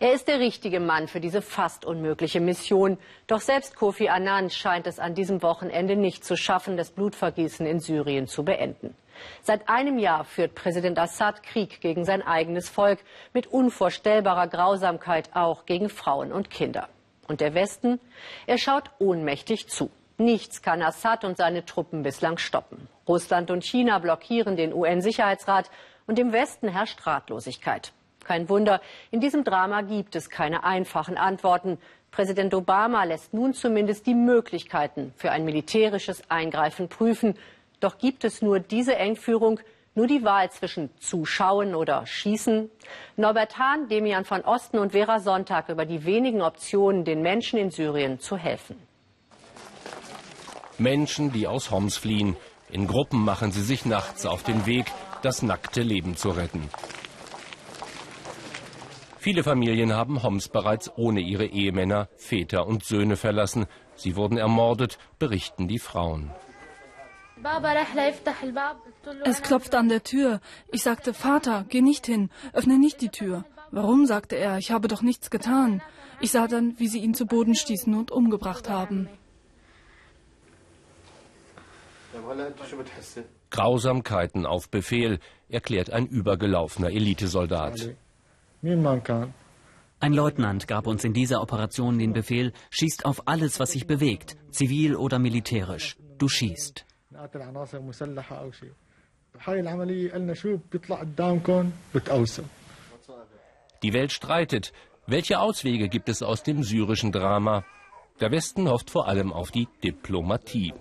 Er ist der richtige Mann für diese fast unmögliche Mission. Doch selbst Kofi Annan scheint es an diesem Wochenende nicht zu schaffen, das Blutvergießen in Syrien zu beenden. Seit einem Jahr führt Präsident Assad Krieg gegen sein eigenes Volk mit unvorstellbarer Grausamkeit auch gegen Frauen und Kinder. Und der Westen, er schaut ohnmächtig zu. Nichts kann Assad und seine Truppen bislang stoppen. Russland und China blockieren den UN-Sicherheitsrat und im Westen herrscht Ratlosigkeit. Kein Wunder, in diesem Drama gibt es keine einfachen Antworten. Präsident Obama lässt nun zumindest die Möglichkeiten für ein militärisches Eingreifen prüfen. Doch gibt es nur diese Engführung, nur die Wahl zwischen Zuschauen oder Schießen? Norbert Hahn, Demian von Osten und Vera Sonntag über die wenigen Optionen, den Menschen in Syrien zu helfen. Menschen, die aus Homs fliehen. In Gruppen machen sie sich nachts auf den Weg, das nackte Leben zu retten. Viele Familien haben Homs bereits ohne ihre Ehemänner, Väter und Söhne verlassen. Sie wurden ermordet, berichten die Frauen. Es klopft an der Tür. Ich sagte, Vater, geh nicht hin, öffne nicht die Tür. Warum, sagte er, ich habe doch nichts getan. Ich sah dann, wie sie ihn zu Boden stießen und umgebracht haben. Grausamkeiten auf Befehl, erklärt ein übergelaufener Elitesoldat. Ein Leutnant gab uns in dieser Operation den Befehl, schießt auf alles, was sich bewegt, zivil oder militärisch. Du schießt. Die Welt streitet. Welche Auswege gibt es aus dem syrischen Drama? Der Westen hofft vor allem auf die Diplomatie.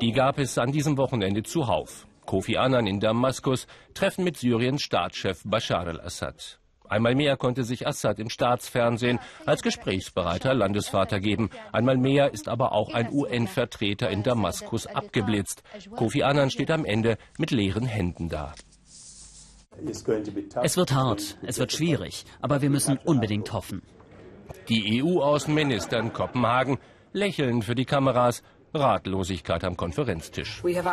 Die gab es an diesem Wochenende zuhauf. Kofi Annan in Damaskus treffen mit Syriens Staatschef Bashar al-Assad. Einmal mehr konnte sich Assad im Staatsfernsehen als gesprächsbereiter Landesvater geben. Einmal mehr ist aber auch ein UN-Vertreter in Damaskus abgeblitzt. Kofi Annan steht am Ende mit leeren Händen da. Es wird hart, es wird schwierig, aber wir müssen unbedingt hoffen. Die EU-Außenminister in Kopenhagen lächeln für die Kameras Ratlosigkeit am Konferenztisch. Wir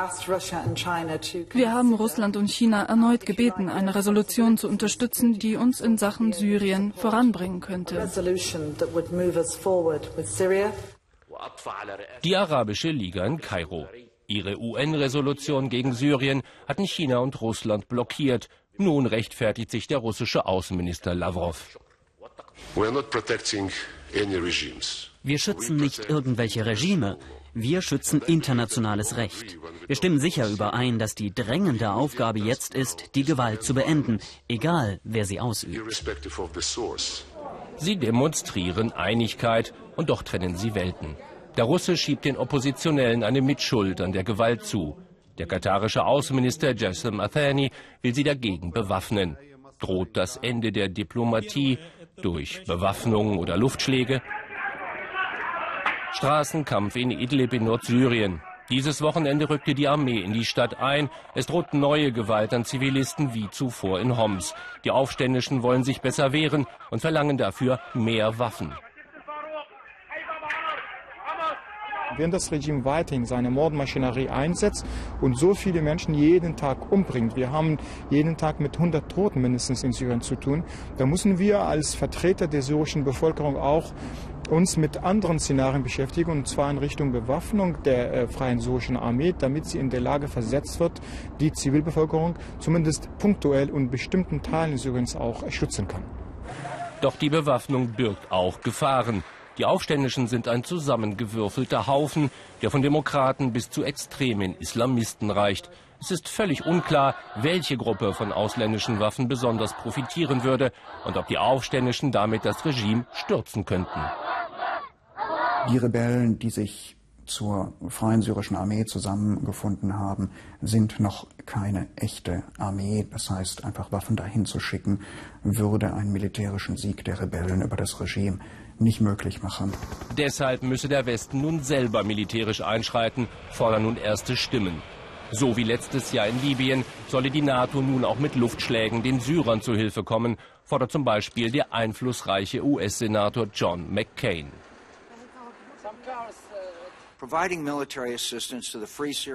haben Russland und China erneut gebeten, eine Resolution zu unterstützen, die uns in Sachen Syrien voranbringen könnte. Die Arabische Liga in Kairo. Ihre UN-Resolution gegen Syrien hatten China und Russland blockiert. Nun rechtfertigt sich der russische Außenminister Lavrov. Wir schützen nicht irgendwelche Regime. Wir schützen internationales Recht. Wir stimmen sicher überein, dass die drängende Aufgabe jetzt ist, die Gewalt zu beenden, egal wer sie ausübt. Sie demonstrieren Einigkeit und doch trennen sie Welten. Der Russe schiebt den Oppositionellen eine Mitschuld an der Gewalt zu. Der katarische Außenminister Jassim Athani will sie dagegen bewaffnen. Droht das Ende der Diplomatie durch Bewaffnung oder Luftschläge? Straßenkampf in Idlib in Nordsyrien. Dieses Wochenende rückte die Armee in die Stadt ein. Es droht neue Gewalt an Zivilisten wie zuvor in Homs. Die Aufständischen wollen sich besser wehren und verlangen dafür mehr Waffen. Wenn das Regime weiterhin seine Mordmaschinerie einsetzt und so viele Menschen jeden Tag umbringt, wir haben jeden Tag mit 100 Toten mindestens in Syrien zu tun, dann müssen wir als Vertreter der syrischen Bevölkerung auch uns mit anderen Szenarien beschäftigen, und zwar in Richtung Bewaffnung der äh, Freien Syrischen Armee, damit sie in der Lage versetzt wird, die Zivilbevölkerung zumindest punktuell und bestimmten Teilen Syriens auch schützen kann. Doch die Bewaffnung birgt auch Gefahren. Die Aufständischen sind ein zusammengewürfelter Haufen, der von Demokraten bis zu extremen Islamisten reicht. Es ist völlig unklar, welche Gruppe von ausländischen Waffen besonders profitieren würde und ob die Aufständischen damit das Regime stürzen könnten. Die Rebellen, die sich zur Freien Syrischen Armee zusammengefunden haben, sind noch keine echte Armee. Das heißt, einfach Waffen dahin zu schicken, würde einen militärischen Sieg der Rebellen über das Regime nicht möglich machen. Deshalb müsse der Westen nun selber militärisch einschreiten, fordern nun erste Stimmen. So wie letztes Jahr in Libyen solle die NATO nun auch mit Luftschlägen den Syrern zu Hilfe kommen, fordert zum Beispiel der einflussreiche US-Senator John McCain.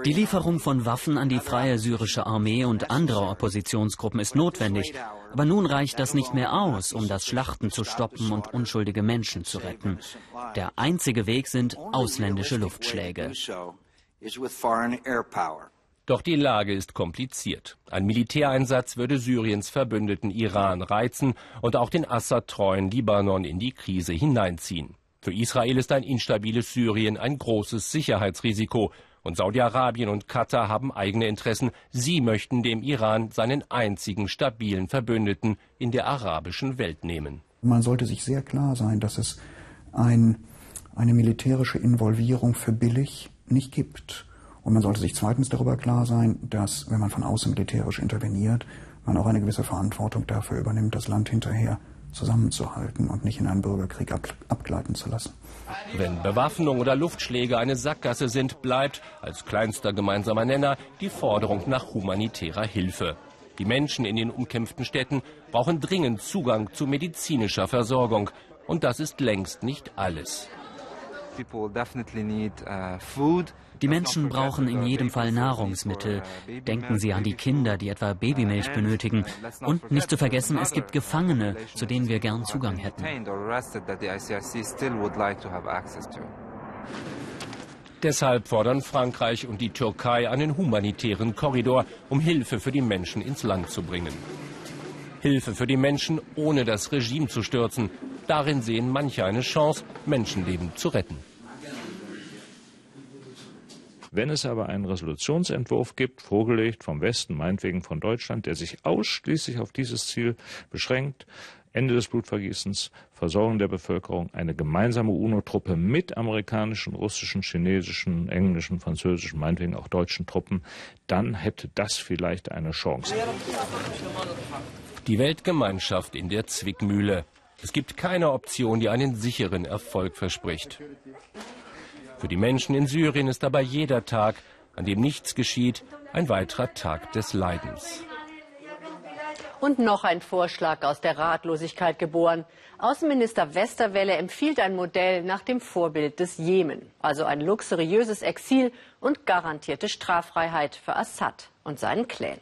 Die Lieferung von Waffen an die freie syrische Armee und andere Oppositionsgruppen ist notwendig. Aber nun reicht das nicht mehr aus, um das Schlachten zu stoppen und unschuldige Menschen zu retten. Der einzige Weg sind ausländische Luftschläge. Doch die Lage ist kompliziert. Ein Militäreinsatz würde Syriens Verbündeten Iran reizen und auch den Assad-treuen Libanon in die Krise hineinziehen. Für Israel ist ein instabiles Syrien ein großes Sicherheitsrisiko. Und Saudi-Arabien und Katar haben eigene Interessen. Sie möchten dem Iran seinen einzigen stabilen Verbündeten in der arabischen Welt nehmen. Man sollte sich sehr klar sein, dass es ein, eine militärische Involvierung für billig nicht gibt. Und man sollte sich zweitens darüber klar sein, dass, wenn man von außen militärisch interveniert, man auch eine gewisse Verantwortung dafür übernimmt, das Land hinterher zusammenzuhalten und nicht in einen Bürgerkrieg ab, abgleiten zu lassen. Wenn Bewaffnung oder Luftschläge eine Sackgasse sind, bleibt als kleinster gemeinsamer Nenner die Forderung nach humanitärer Hilfe. Die Menschen in den umkämpften Städten brauchen dringend Zugang zu medizinischer Versorgung. Und das ist längst nicht alles. Die Menschen brauchen in jedem Fall Nahrungsmittel. Denken Sie an die Kinder, die etwa Babymilch benötigen. Und nicht zu vergessen, es gibt Gefangene, zu denen wir gern Zugang hätten. Deshalb fordern Frankreich und die Türkei einen humanitären Korridor, um Hilfe für die Menschen ins Land zu bringen. Hilfe für die Menschen, ohne das Regime zu stürzen. Darin sehen manche eine Chance, Menschenleben zu retten. Wenn es aber einen Resolutionsentwurf gibt, vorgelegt vom Westen, meinetwegen von Deutschland, der sich ausschließlich auf dieses Ziel beschränkt, Ende des Blutvergießens, Versorgung der Bevölkerung, eine gemeinsame UNO-Truppe mit amerikanischen, russischen, chinesischen, englischen, französischen, meinetwegen auch deutschen Truppen, dann hätte das vielleicht eine Chance. Die Weltgemeinschaft in der Zwickmühle. Es gibt keine Option, die einen sicheren Erfolg verspricht. Für die Menschen in Syrien ist aber jeder Tag, an dem nichts geschieht, ein weiterer Tag des Leidens. Und noch ein Vorschlag aus der Ratlosigkeit geboren. Außenminister Westerwelle empfiehlt ein Modell nach dem Vorbild des Jemen. Also ein luxuriöses Exil und garantierte Straffreiheit für Assad und seinen Clan.